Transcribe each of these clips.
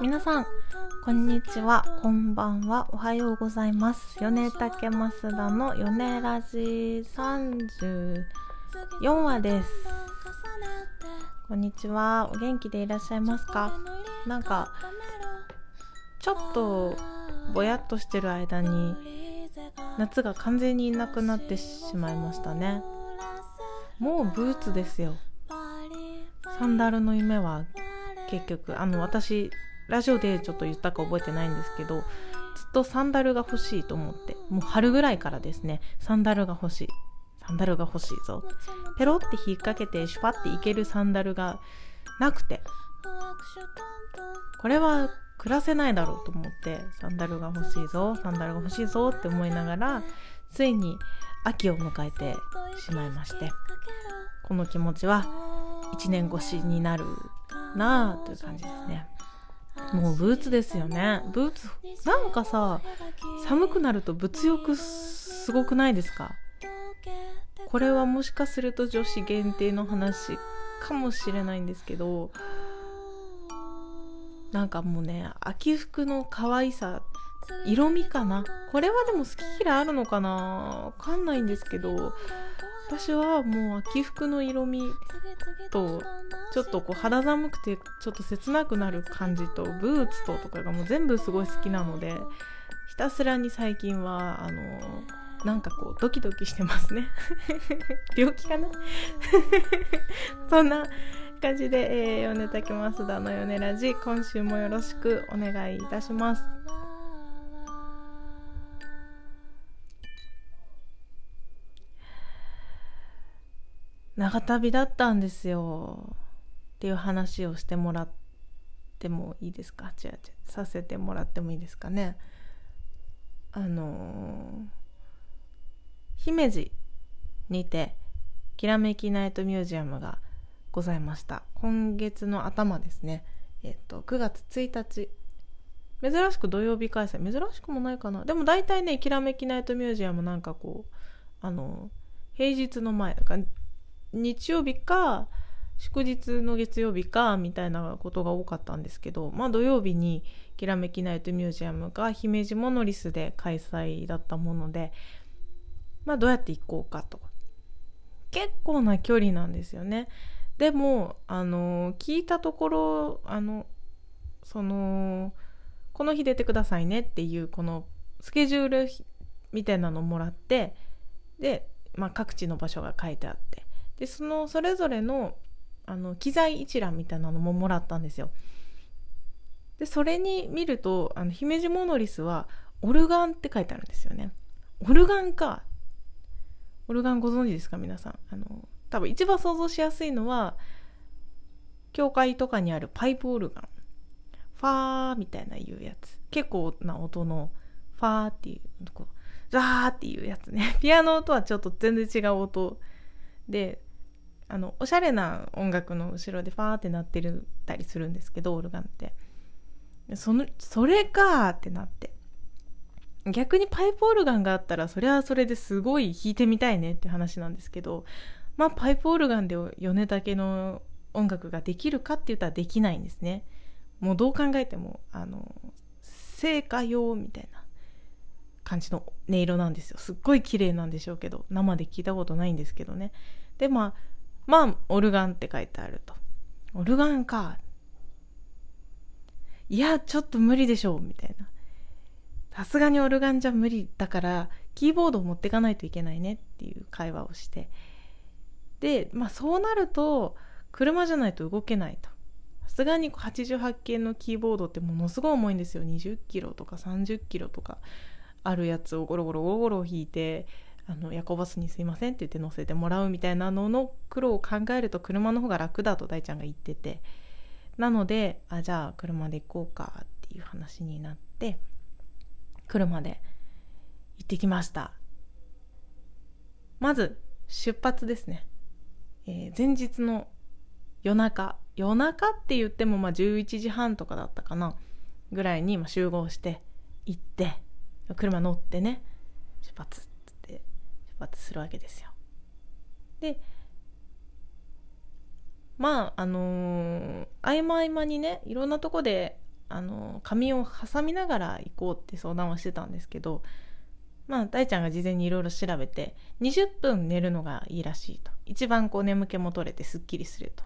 皆さん、こんにちは、こんばんは、おはようございます。米竹増田の米ラジ34話です。こんにちは、お元気でいらっしゃいますか？なんか、ちょっとぼやっとしてる間に、夏が完全にいなくなってしまいましたね。もうブーツですよ。サンダルの夢は結局、あの、私、ラジオでちょっと言ったか覚えてないんですけど、ずっとサンダルが欲しいと思って、もう春ぐらいからですね、サンダルが欲しい。サンダルが欲しいぞ。ペロって引っ掛けて、シュパっていけるサンダルがなくて、これは暮らせないだろうと思って、サンダルが欲しいぞ、サンダルが欲しいぞって思いながら、ついに秋を迎えてしまいまして、この気持ちは1年越しになるなあという感じですね。もうブーツですよね。ブーツ、なんかさ、寒くなると物欲すごくないですか？これはもしかすると女子限定の話かもしれないんですけど、なんかもうね、秋服の可愛さ、色味かな？これはでも好き嫌いあるのかな？わかんないんですけど、私はもう秋服の色味とちょっとこう肌寒くてちょっと切なくなる感じとブーツととかがもう全部すごい好きなのでひたすらに最近はあのなんかこうドキドキしてますね。病気かな？そんな感じで、えー、米竹増田の米ラジ今週もよろしくお願いいたします。長旅だったんですよ。っていう話をしてもらってもいいですか？違う違う。させてもらってもいいですかね？あのー、姫路にてきらめきナイトミュージアムがございました。今月の頭ですね。えっと9月1日珍しく土曜日開催。珍しくもないかな。でも大体ねきらめきナイトミュージアムなんかこうあの平日の前だから日曜日か祝日の月曜日かみたいなことが多かったんですけどまあ土曜日にきらめきナイトミュージアムが姫路モノリスで開催だったものでまあどうやって行こうかと。結構な距離なんですよね。でもあの聞いたところあのそのこの日出てくださいねっていうこのスケジュールみたいなのもらってで、まあ、各地の場所が書いてあって。でそのそれぞれのあの機材一覧みたいなのももらったんですよ。でそれに見るとあの姫路モノリスはオルガンって書いてあるんですよね。オルガンか。オルガンご存知ですか皆さん。あの多分一番想像しやすいのは教会とかにあるパイプオルガン。ファーみたいないうやつ。結構な音のファーっていうこザーっていうやつね。ピアノとはちょっと全然違う音であのおしゃれな音楽の後ろでファーってなってるたりするんですけどオルガンって。そのそれかーってなって。逆にパイプオルガンがあったらそれはそれですごい弾いてみたいねって話なんですけどまあパイプオルガンで米竹の音楽ができるかって言ったらできないんですね。もうどう考えてもあの聖歌用みたいな感じの音色なんですよ。すっごい綺麗なんでしょうけど生で聞いたことないんですけどね。でまあまあオルガンって書いてあると。オルガンか。いやちょっと無理でしょうみたいな。さすがにオルガンじゃ無理だからキーボードを持ってかないといけないねっていう会話をして。でまあそうなると車じゃないと動けないと。さすがに88系のキーボードってものすごい重いんですよ。20キロとか30キロとか。あるやつをゴロゴロゴロゴロ引いてあの夜行バスにすいませんって言って乗せてもらうみたいなのの苦労を考えると車の方が楽だと大ちゃんが言ってて。なのであじゃあ車で行こうかっていう話になって車で行ってきました。まず出発ですね、えー、前日の夜中。夜中って言ってもまあ11時半とかだったかな。ぐらいに集合して行って車乗ってね出発。発するわけですよ。でまああのー、合間合間にねいろんなとこであの仮眠を挟みながら行こうって相談はしてたんですけどまあ大ちゃんが事前にいろいろ調べて20分寝るのがいいらしいと。一番こう眠気も取れてすっきりすると。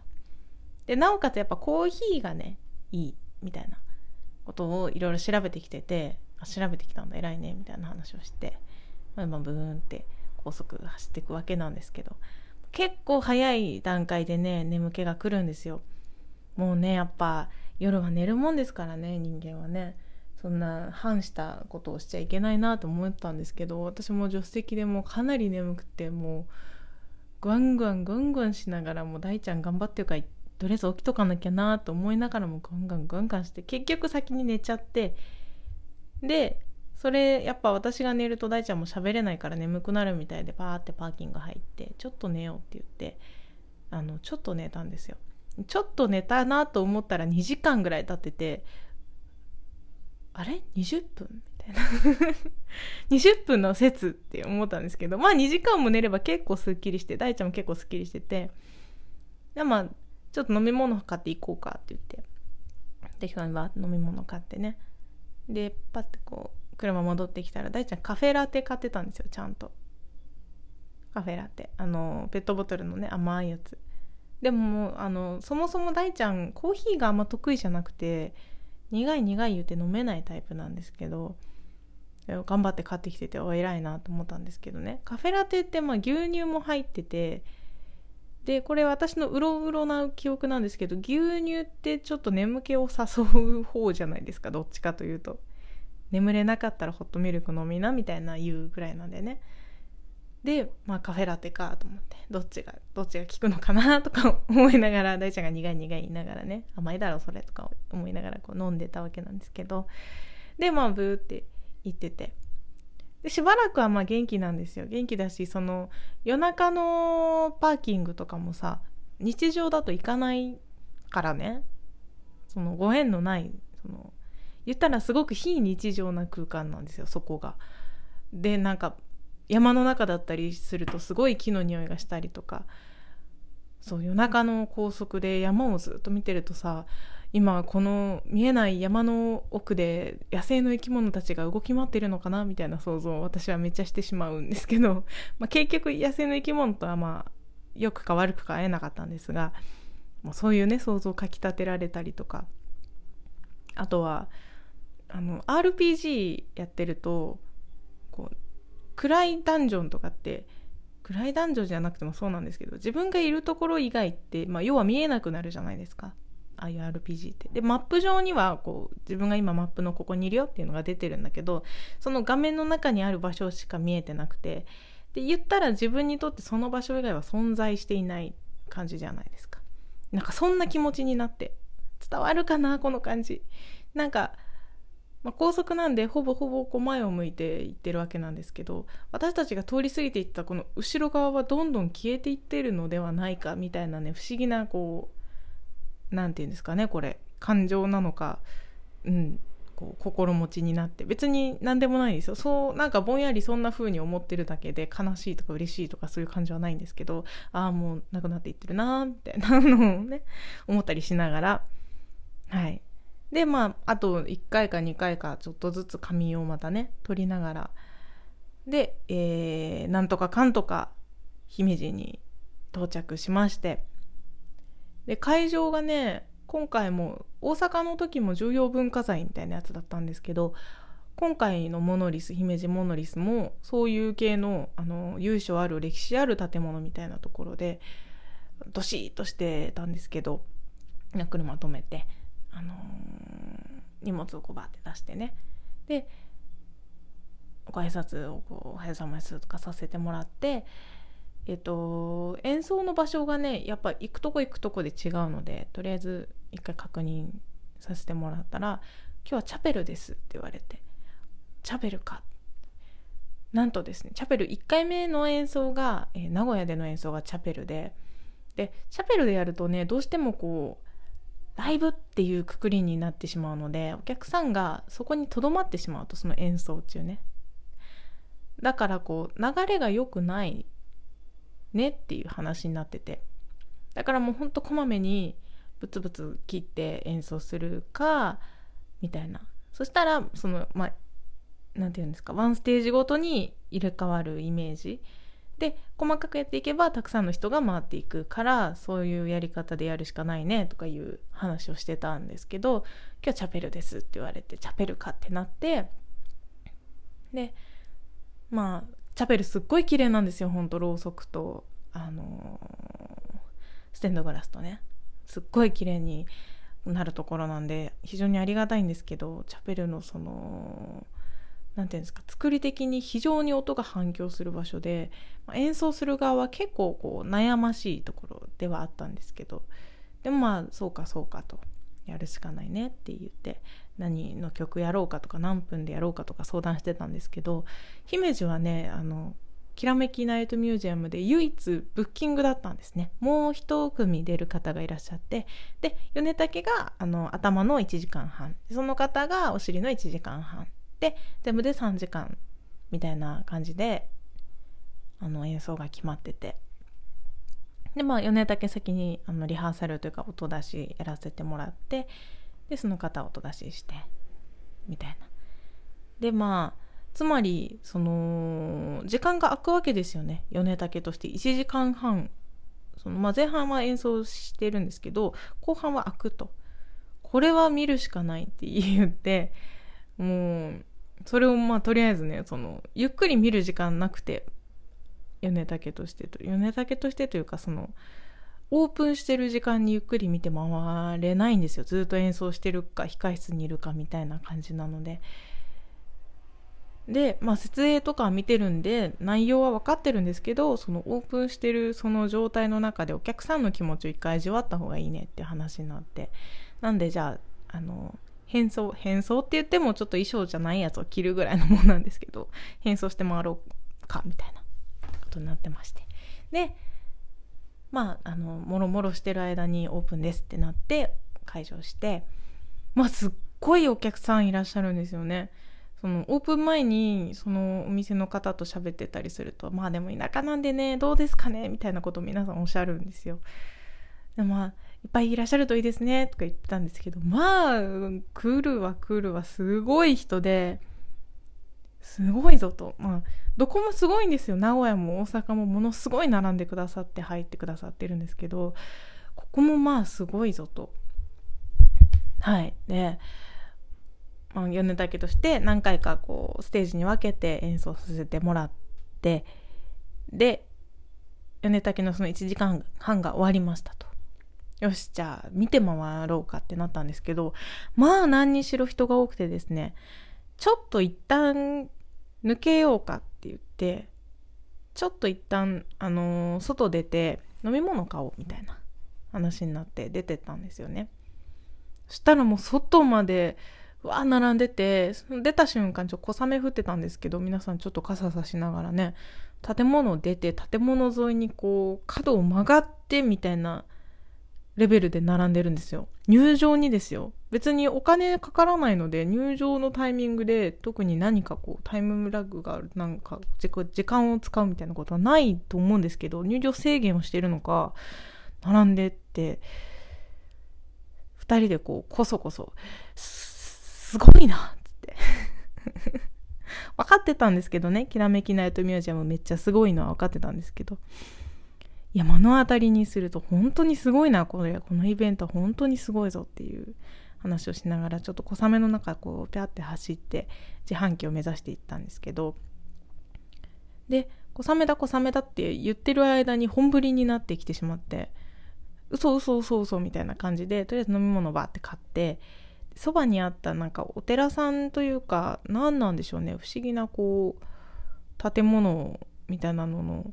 でなおかつやっぱコーヒーがねいいみたいなことをいろいろ調べてきてて調べてきたんだ偉いねみたいな話をして、まあ、ブーンって高速走っていくわけなんですけど結構早い段階でね眠気が来るんですよ。もうねやっぱ夜は寝るもんですからね人間はね。そんな反したことをしちゃいけないなと思ったんですけど私も助手席でもかなり眠くてもうグワングワングワングワンしながらもう大ちゃん頑張ってるからとりあえず起きとかなきゃなと思いながらもガンガンガンガンして結局先に寝ちゃってでそれやっぱ私が寝ると大ちゃんも喋れないから眠くなるみたいでパーってパーキング入ってちょっと寝ようって言ってあのちょっと寝たんですよ。ちょっと寝たなと思ったら2時間ぐらい経っててあれ？20分？みたいな。20分の説って思ったんですけどまあ2時間も寝れば結構すっきりして大ちゃんも結構すっきりしててでまあちょっと飲み物買っていこうかって言って適当にバー飲み物買ってね。でパッてこう車戻ってきたら大ちゃんカフェラテ買ってたんですよちゃんと。カフェラテ。あのペットボトルのね甘いやつ。でもあのそもそも大ちゃんコーヒーがあんま得意じゃなくて苦い苦い言うて飲めないタイプなんですけど頑張って買ってきててお偉いなと思ったんですけどね。カフェラテってまあ牛乳も入っててでこれ私のうろうろな記憶なんですけど牛乳ってちょっと眠気を誘う方じゃないですかどっちかというと。眠れなかったらホットミルク飲みなみたいな言うぐらいなんでね。で、まあ、カフェラテかと思ってどっちがどっちが効くのかなとか思いながら 大ちゃんが苦い苦い言いながらね甘いだろそれとか思いながらこう飲んでたわけなんですけど。でまあブーって言ってて。でしばらくはまあ元気なんですよ。元気だしその夜中のパーキングとかもさ日常だと行かないからね。そのご縁のないその言ったらすごく非日常な空間なんですよそこが。でなんか山の中だったりするとすごい木の匂いがしたりとか。そう夜中の高速で山をずっと見てるとさ今この見えない山の奥で野生の生き物たちが動き回ってるのかなみたいな想像を私はめっちゃしてしまうんですけど、まあ、結局野生の生き物とはまあ良くか悪くか会えなかったんですが。もうそういうね想像をかきたてられたりとか。あとはあの RPG やってるとこう暗いダンジョンとかって暗いダンジョンじゃなくてもそうなんですけど自分がいるところ以外って、まあ、要は見えなくなるじゃないですか。ああいう RPG って。でマップ上にはこう自分が今マップのここにいるよっていうのが出てるんだけどその画面の中にある場所しか見えてなくてで言ったら自分にとってその場所以外は存在していない感じじゃないですか。なんかそんな気持ちになって伝わるかなこの感じ。なんか、まあ、高速なんでほぼほぼこう前を向いていってるわけなんですけど私たちが通り過ぎていったこの後ろ側はどんどん消えていってるのではないかみたいなね不思議なこう何て言うんですかねこれ感情なのかうんこう心持ちになって別に何でもないですよ。そうなんかぼんやりそんな風に思ってるだけで悲しいとか嬉しいとかそういう感じはないんですけどああもうなくなっていってるなみたいなのをね思ったりしながらはい。でまああと1回か2回かちょっとずつ仮眠をまたね取りながら。で、えー、なんとかかんとか姫路に到着しまして。で会場がね今回も大阪の時も重要文化財みたいなやつだったんですけど今回のモノリス姫路モノリスもそういう系のあの由緒ある歴史ある建物みたいなところでどしっとしてたんですけど車止めて、あのー、荷物をこうバーって出してね。でご挨拶をこう「おはようございます」とかさせてもらってえっと、演奏の場所がねやっぱ行くとこ行くとこで違うのでとりあえず一回確認させてもらったら「今日はチャペルです」って言われて「チャペルか」なんとですねチャペル1回目の演奏が、えー、名古屋での演奏がチャペルででチャペルでやるとねどうしてもこうライブっていうくくりになってしまうのでお客さんがそこにとどまってしまうとその演奏中ね。だからこう流れが良くないねっていう話になってて。だからもうほんとこまめにブツブツ切って演奏するかみたいな。そしたらそのまあなんていうんですかワンステージごとに入れ替わるイメージ。で細かくやっていけばたくさんの人が回っていくからそういうやり方でやるしかないねとかいう話をしてたんですけど「今日チャペルです」って言われてチャペルかってなってでまあチャペルすっごい綺麗なんですよほんとろうそくとあのー、ステンドグラスとね。すっごい綺麗になるところなんで非常にありがたいんですけどチャペルのその何て言うんですか作り的に非常に音が反響する場所で、まあ、演奏する側は結構こう悩ましいところではあったんですけどでもまあそうかそうかとやるしかないねって言って何の曲やろうかとか何分でやろうかとか相談してたんですけど姫路はねあのきらめきナイトミュージアムで唯一ブッキングだったんですね。もう一組出る方がいらっしゃってで米竹があの頭の1時間半。その方がお尻の1時間半。で全部で3時間みたいな感じであの演奏が決まってて。でまあ米竹先にあのリハーサルというか音出しやらせてもらってでその方音出ししてみたいな。でまあつまりその時間が空くわけですよね。米竹として。1時間半。その、まあ、前半は演奏してるんですけど後半は空くと。これは見るしかないって言ってもうそれをまあとりあえずねそのゆっくり見る時間なくて米竹としてと米竹としてというかそのオープンしてる時間にゆっくり見て回れないんですよ。ずっと演奏してるか控室にいるかみたいな感じなので。でまあ設営とか見てるんで内容は分かってるんですけどそのオープンしてるその状態の中でお客さんの気持ちを一回味わった方がいいねって話になって。なんでじゃああの変装変装って言ってもちょっと衣装じゃないやつを着るぐらいのものなんですけど 変装して回ろうかみたいなことになってましてでまああのもろもろしてる間にオープンですってなって会場してまあすっごいお客さんいらっしゃるんですよね。そのオープン前にそのお店の方と喋ってたりするとまあでも田舎なんでねどうですかねみたいなことを皆さんおっしゃるんですよ。でまあいっぱいいらっしゃるといいですねとか言ってたんですけどまあ来るわ来るわすごい人ですごいぞと。まあどこもすごいんですよ。名古屋も大阪もものすごい並んでくださって入ってくださってるんですけどここもまあすごいぞと。はい。で、まあ、米竹として何回かこうステージに分けて演奏させてもらってで米竹のその1時間半が終わりましたと。よし、じゃあ見て回ろうかってなったんですけど、まあ何にしろ人が多くてですね、ちょっと一旦抜けようかって言って、ちょっと一旦、あのー、外出て飲み物買おうみたいな話になって出てったんですよね。そしたらもう外まで、わー並んでて、出た瞬間ちょっと小雨降ってたんですけど、皆さんちょっと傘さしながらね、建物出て、建物沿いにこう、角を曲がってみたいなレベルで並んでるんですよ。入場にですよ。別にお金かからないので、入場のタイミングで特に何かこうタイムラグがある、なんか時間を使うみたいなことはないと思うんですけど、入場制限をしてるのか、並んでって、2人でこう、こそこそ、すごいなっつって 分かってたんですけどね、きらめきナイトミュージアムめっちゃすごいのは分かってたんですけど、いや目の当たりにすると本当にすごいなこれ。このイベント本当にすごいぞっていう話をしながらちょっと小雨の中こうピャって走って自販機を目指していったんですけど。で小雨だ小雨だって言ってる間に本降りになってきてしまって嘘嘘嘘嘘みたいな感じでとりあえず飲み物バーって買ってそばにあったなんかお寺さんというか何なんでしょうね不思議なこう建物みたいなのの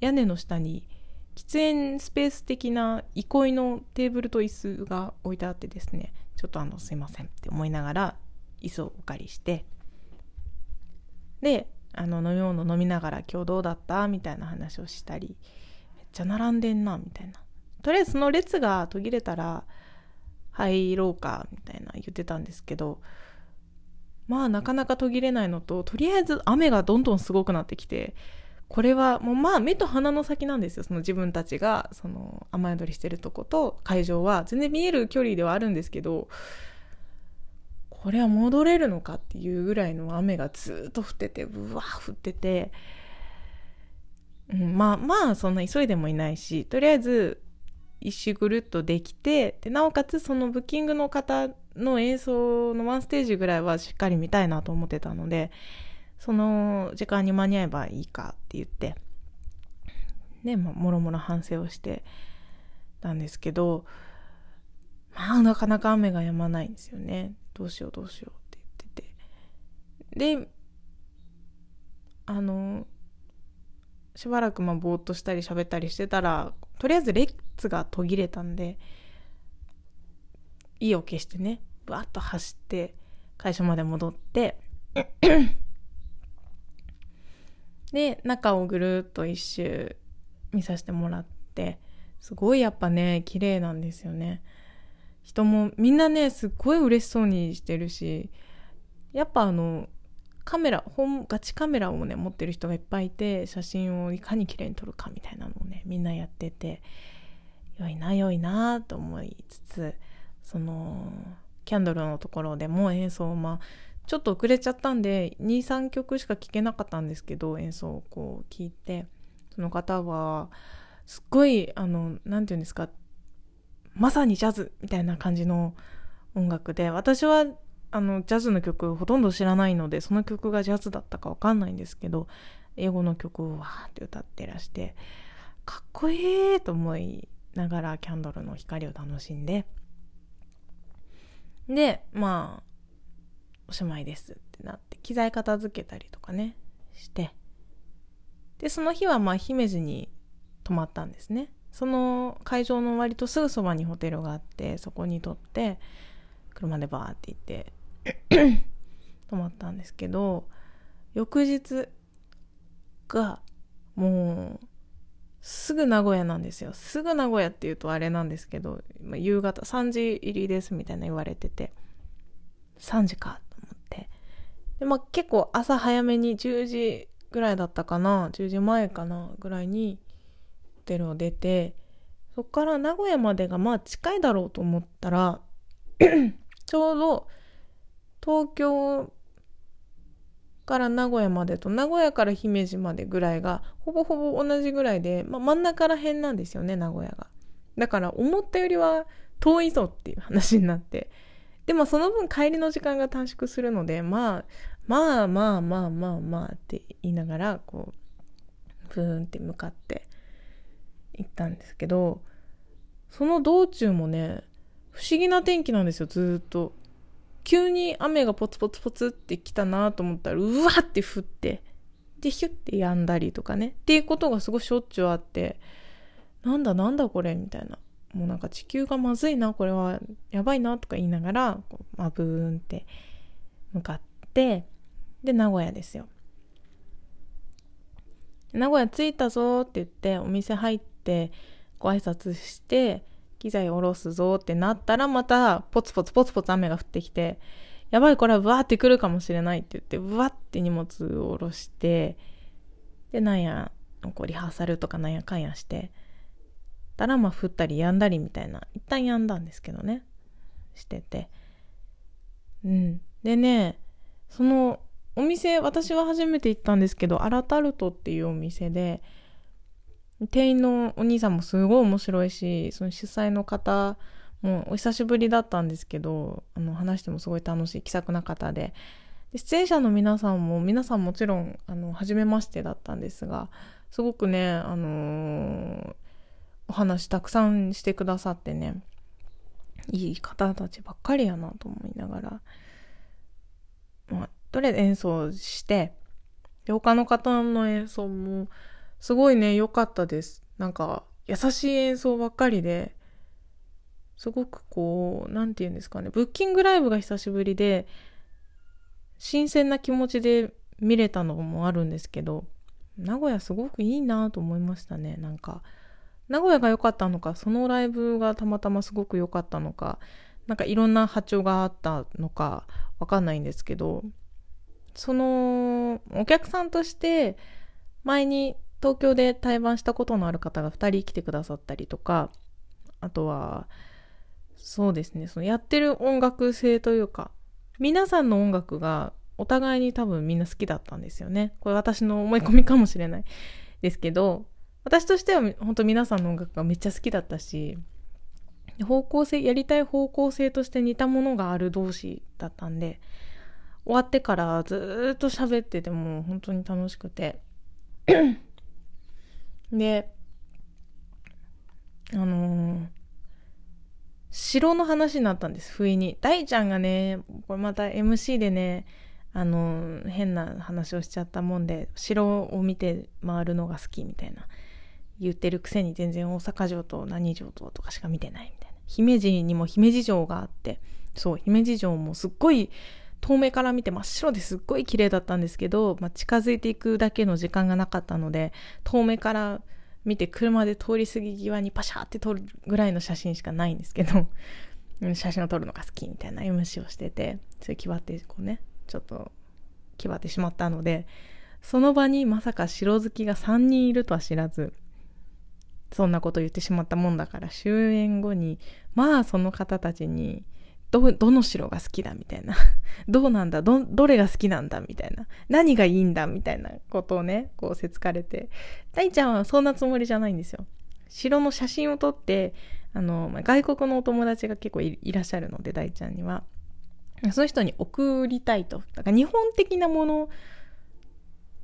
屋根の下に喫煙スペース的な憩いのテーブルと椅子が置いてあってですねちょっとあのすいませんって思いながら椅子をお借りしてであの飲み物飲みながら今日どうだった？みたいな話をしたりめっちゃ並んでんなみたいな。とりあえずその列が途切れたら入ろうかみたいな言ってたんですけどまあなかなか途切れないのととりあえず雨がどんどんすごくなってきてこれはもうまあ目と鼻の先なんですよ。その自分たちがその雨宿りしてるとこと会場は全然見える距離ではあるんですけどこれは戻れるのかっていうぐらいの雨がずっと降っててうわ降ってて、うん、まあまあそんな急いでもいないしとりあえず一周ぐるっとできてでなおかつそのブッキングの方の演奏のワンステージぐらいはしっかり見たいなと思ってたのでその時間に間に合えばいいかって言ってねまあもろもろ反省をしてたんですけどまあなかなか雨が止まないんですよね。どうしようどうしようって言ってて。であのしばらくまあぼーっとしたり喋ったりしてたらとりあえず列が途切れたんで意を決してねバッと走って会社まで戻ってで中をぐるっと一周見させてもらってすごいやっぱね綺麗なんですよね。人もみんなねすっごい嬉しそうにしてるしやっぱあのカメラ本ガチカメラをね持ってる人がいっぱいいて写真をいかに綺麗に撮るかみたいなのをねみんなやってて良いな良いなと思いつつそのキャンドルのところでも演奏まあちょっと遅れちゃったんで23曲しか聴けなかったんですけど演奏をこう聴いてその方はすっごいあの何て言うんですかまさにジャズみたいな感じの音楽で私はあのジャズの曲ほとんど知らないのでその曲がジャズだったかわかんないんですけど英語の曲をわーって歌ってらしてかっこいいと思いながらキャンドルの光を楽しんで。でまあおしまいですってなって機材片付けたりとかねして。でその日はまあ姫路に泊まったんですね。その会場の割とすぐそばにホテルがあってそこに撮って車でバーって行って 泊まったんですけど翌日がもうすぐ名古屋なんですよ。すぐ名古屋っていうとあれなんですけど、夕方3時入りですみたいな言われてて。3時か。っで、まあ、結構朝早めに10時ぐらいだったかな。10時前かなぐらいにホテルを出てそっから名古屋までがまあ近いだろうと思ったら ちょうど東京から名古屋までと名古屋から姫路までぐらいがほぼほぼ同じぐらいで、まあ、真ん中ら辺なんですよね名古屋が。だから思ったよりは遠いぞっていう話になって。でもその分帰りの時間が短縮するのでまあまあまあまあまあまあって言いながらこうブーンって向かって行ったんですけどその道中もね不思議な天気なんですよずっと。急に雨がポツポツポツってきたなと思ったらうわって降ってでヒュッて止んだりとかね。っていうことがすごいしょっちゅうあってなんだなんだこれみたいな。もうなんか地球がまずいなこれはやばいなとか言いながらこう、まあ、ブーンって向かってで名古屋ですよ。名古屋着いたぞって言ってお店入ってご挨拶して機材下ろすぞってなったらまたポツポツポツポツ雨が降ってきてやばいこれはブワーって来るかもしれないって言ってブワーって荷物を下ろしてでなんやこうリハーサルとかなんやかんやしてたらまあ降ったりやんだりみたいな一旦やんだんですけどね。してて。うん。でねそのお店私は初めて行ったんですけどアラタルトっていうお店で店員のお兄さんもすごい面白いしその主催の方もお久しぶりだったんですけどあの話してもすごい楽しい気さくな方で。で出演者の皆さんも皆さんもちろんあの初めましてだったんですがすごくね、あのー、お話たくさんしてくださってねいい方たちばっかりやなと思いながら、まあ、とりあえず演奏してで他の方の演奏もすごいね、良かったです。なんか、優しい演奏ばっかりで、すごくこう、なんて言うんですかね、ブッキングライブが久しぶりで、新鮮な気持ちで見れたのもあるんですけど、名古屋すごくいいなと思いましたね。なんか、名古屋が良かったのか、そのライブがたまたますごく良かったのか、なんかいろんな波長があったのかわかんないんですけど、その、お客さんとして前に東京で対バンしたことのある方が2人来てくださったりとかあとはそうですねそのやってる音楽性というか皆さんの音楽がお互いに多分みんな好きだったんですよね。これ私の思い込みかもしれないですけど、私としては本当皆さんの音楽がめっちゃ好きだったし、方向性、やりたい方向性として似たものがある同士だったんで、終わってからずっと喋ってても本当に楽しくて。で、あのー、城の話になったんです、不意に。大ちゃんがね、これまた MC でね、あのー、変な話をしちゃったもんで、城を見て回るのが好きみたいな言ってるくせに全然大阪城と何城ととかしか見てないみたいな。姫路にも姫路城があって、そう、姫路城もすっごい遠目から見て真っ白ですっごい綺麗だったんですけど、まあ、近づいていくだけの時間がなかったので、遠目から見て車で通り過ぎ際にパシャーって撮るぐらいの写真しかないんですけど、写真を撮るのが好きみたいな MC をしてて、それ気張ってこうね、ちょっと気張ってしまったので、その場にまさか城好きが3人いるとは知らず、そんなこと言ってしまったもんだから終演後にまあその方たちにどどの城が好きだみたいな。どうなんだどどれが好きなんだみたいな。何がいいんだみたいなことをねこうせつかれて。大ちゃんはそんなつもりじゃないんですよ。城の写真を撮ってあの、外国のお友達が結構いらっしゃるので大ちゃんには。その人に送りたいと。だから日本的なもの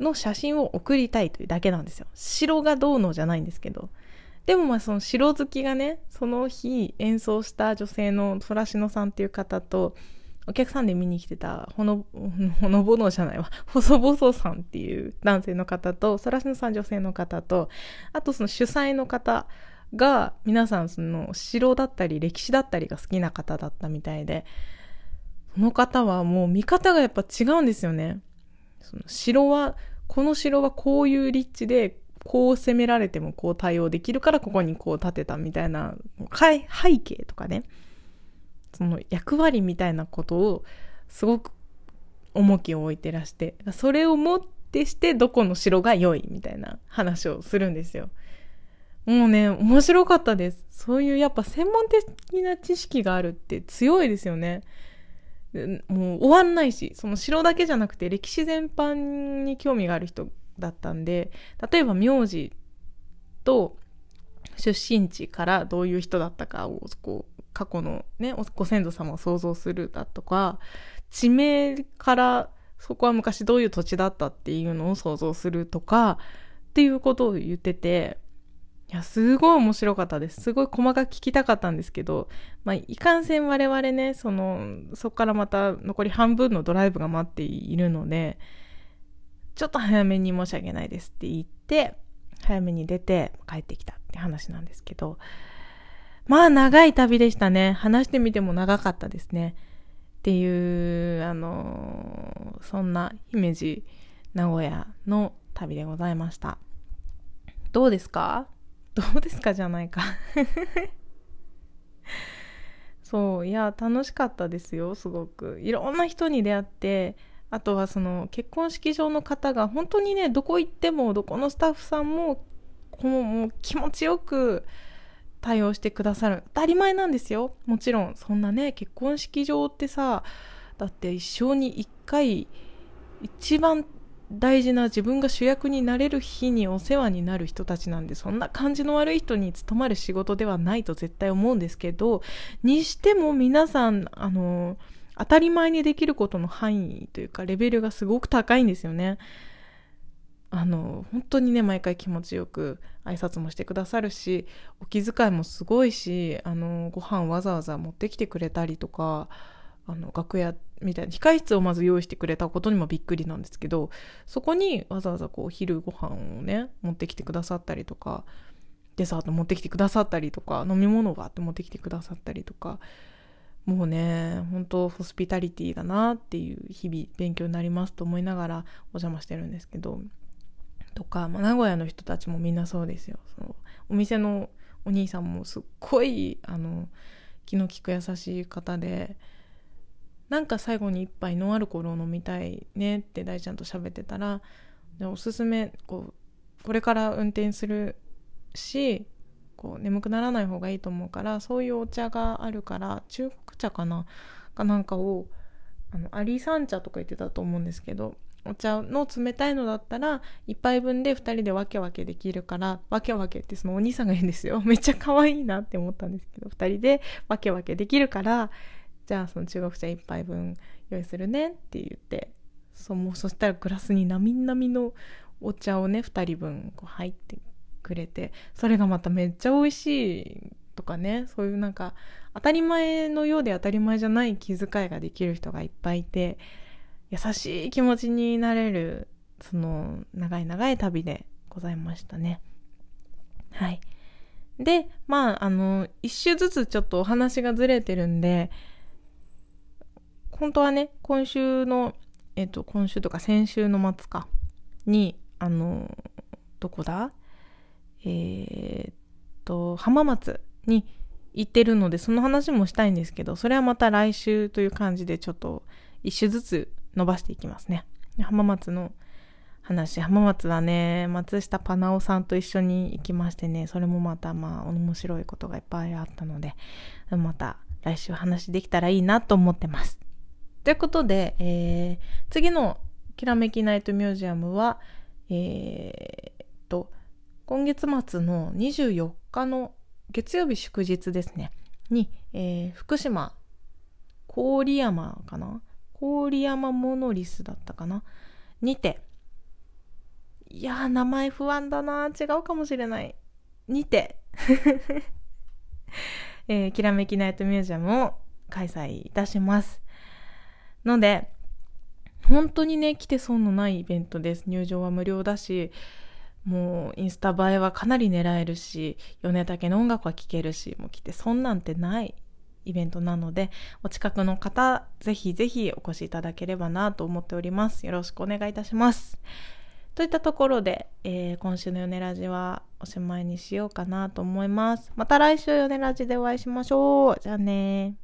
の写真を送りたいというだけなんですよ。城がどうのじゃないんですけど。でもまあその城好きがねその日演奏した女性のソラシノさんっていう方とお客さんで見に来てたほのほのぼのじゃないわ 細々さんっていう男性の方とソラシノさん女性の方とあとその主催の方が皆さんその城だったり歴史だったりが好きな方だったみたいでその方はもう見方がやっぱ違うんですよね。その城はこの城はこういう立地でこう攻められてもこう対応できるからここにこう立てたみたいな背景とかねその役割みたいなことをすごく重きを置いてらしてそれをもってしてどこの城が良いみたいな話をするんですよ。もうね面白かったですそういうやっぱ専門的な知識があるって強いですよね。もう終わんないしその城だけじゃなくて歴史全般に興味がある人だったんで例えば名字と出身地からどういう人だったかをこう過去のねご先祖様を想像するだとか地名からそこは昔どういう土地だったっていうのを想像するとかっていうことを言ってていやすごい面白かったです。すごい細かく聞きたかったんですけど、まあ、いかんせん我々ねそのそこからまた残り半分のドライブが待っているのでちょっと早めに申し訳ないですって言って、早めに出て帰ってきたって話なんですけど、まあ長い旅でしたね。話してみても長かったですね。っていう、あの、そんな姫路、名古屋の旅でございました。どうですか？どうですかじゃないか そう、いや、楽しかったですよ、すごく。いろんな人に出会って、あとはその結婚式場の方が本当にねどこ行ってもどこのスタッフさんももう気持ちよく対応してくださる。当たり前なんですよ。もちろんそんなね結婚式場ってさだって一生に一回一番大事な自分が主役になれる日にお世話になる人たちなんでそんな感じの悪い人に務まる仕事ではないと絶対思うんですけどにしても皆さんあのー当たり前にできることの範囲というかレベルがすごく高いんですよね。あの本当にね毎回気持ちよく挨拶もしてくださるしお気遣いもすごいしあのご飯わざわざ持ってきてくれたりとかあの楽屋みたいな控室をまず用意してくれたことにもびっくりなんですけどそこにわざわざこう昼ご飯をね持ってきてくださったりとかデザート持ってきてくださったりとか飲み物があって持ってきてくださったりとかもうね本当ホスピタリティだなっていう日々勉強になりますと思いながらお邪魔してるんですけどとか、まあ、名古屋の人たちもみんなそうですよ。そのお店のお兄さんもすっごいあの気の利く優しい方でなんか最後に一杯ノンアルコールを飲みたいねって大ちゃんと喋ってたらおすすめこうこれから運転するしこう眠くならない方がいいと思うからそういうお茶があるから中国茶かな？かなんかをあのアリサン茶とか言ってたと思うんですけどお茶の冷たいのだったら1杯分で2人で分け分けできるから分け分けってそのお兄さんが言うんですよ。めっちゃ可愛いなって思ったんですけど2人で分け分けできるからじゃあその中国茶1杯分用意するねって言ってそもそしたらグラスになみなみのお茶をね2人分こう入ってくれてそれがまためっちゃ美味しいとかねそういうなんか当たり前のようで当たり前じゃない気遣いができる人がいっぱいいて優しい気持ちになれるその長い長い旅でございましたね。はい。で、まあ、あの、一周ずつちょっとお話がずれてるんで、本当はね、今週の、えっと、今週とか先週の末か、に、あの、どこだ？えー、っと、浜松に行ってるので、その話もしたいんですけど、それはまた来週という感じで、ちょっと一周ずつ伸ばしていきますね。浜松の話、浜松はね、松下パナオさんと一緒に行きましてね、それもまたまあ面白いことがいっぱいあったので、また来週話できたらいいなと思ってます。ということで、えー、次のきらめきナイトミュージアムは、えー、と、今月末の24日の月曜日祝日ですね、に、えー、福島、郡山かな？郡山モノリスだったかな？にて、いやー、名前不安だな違うかもしれない。にて、えー、きらめきナイトミュージアムを開催いたします。ので、本当にね、来て損のないイベントです。入場は無料だし、もうインスタ映えはかなり狙えるし、米竹の音楽は聴けるし、もう来て損なんてないイベントなので、お近くの方、ぜひぜひお越しいただければなと思っております。よろしくお願いいたします。といったところで、えー、今週のヨネラジはおしまいにしようかなと思います。また来週ヨネラジでお会いしましょう。じゃあね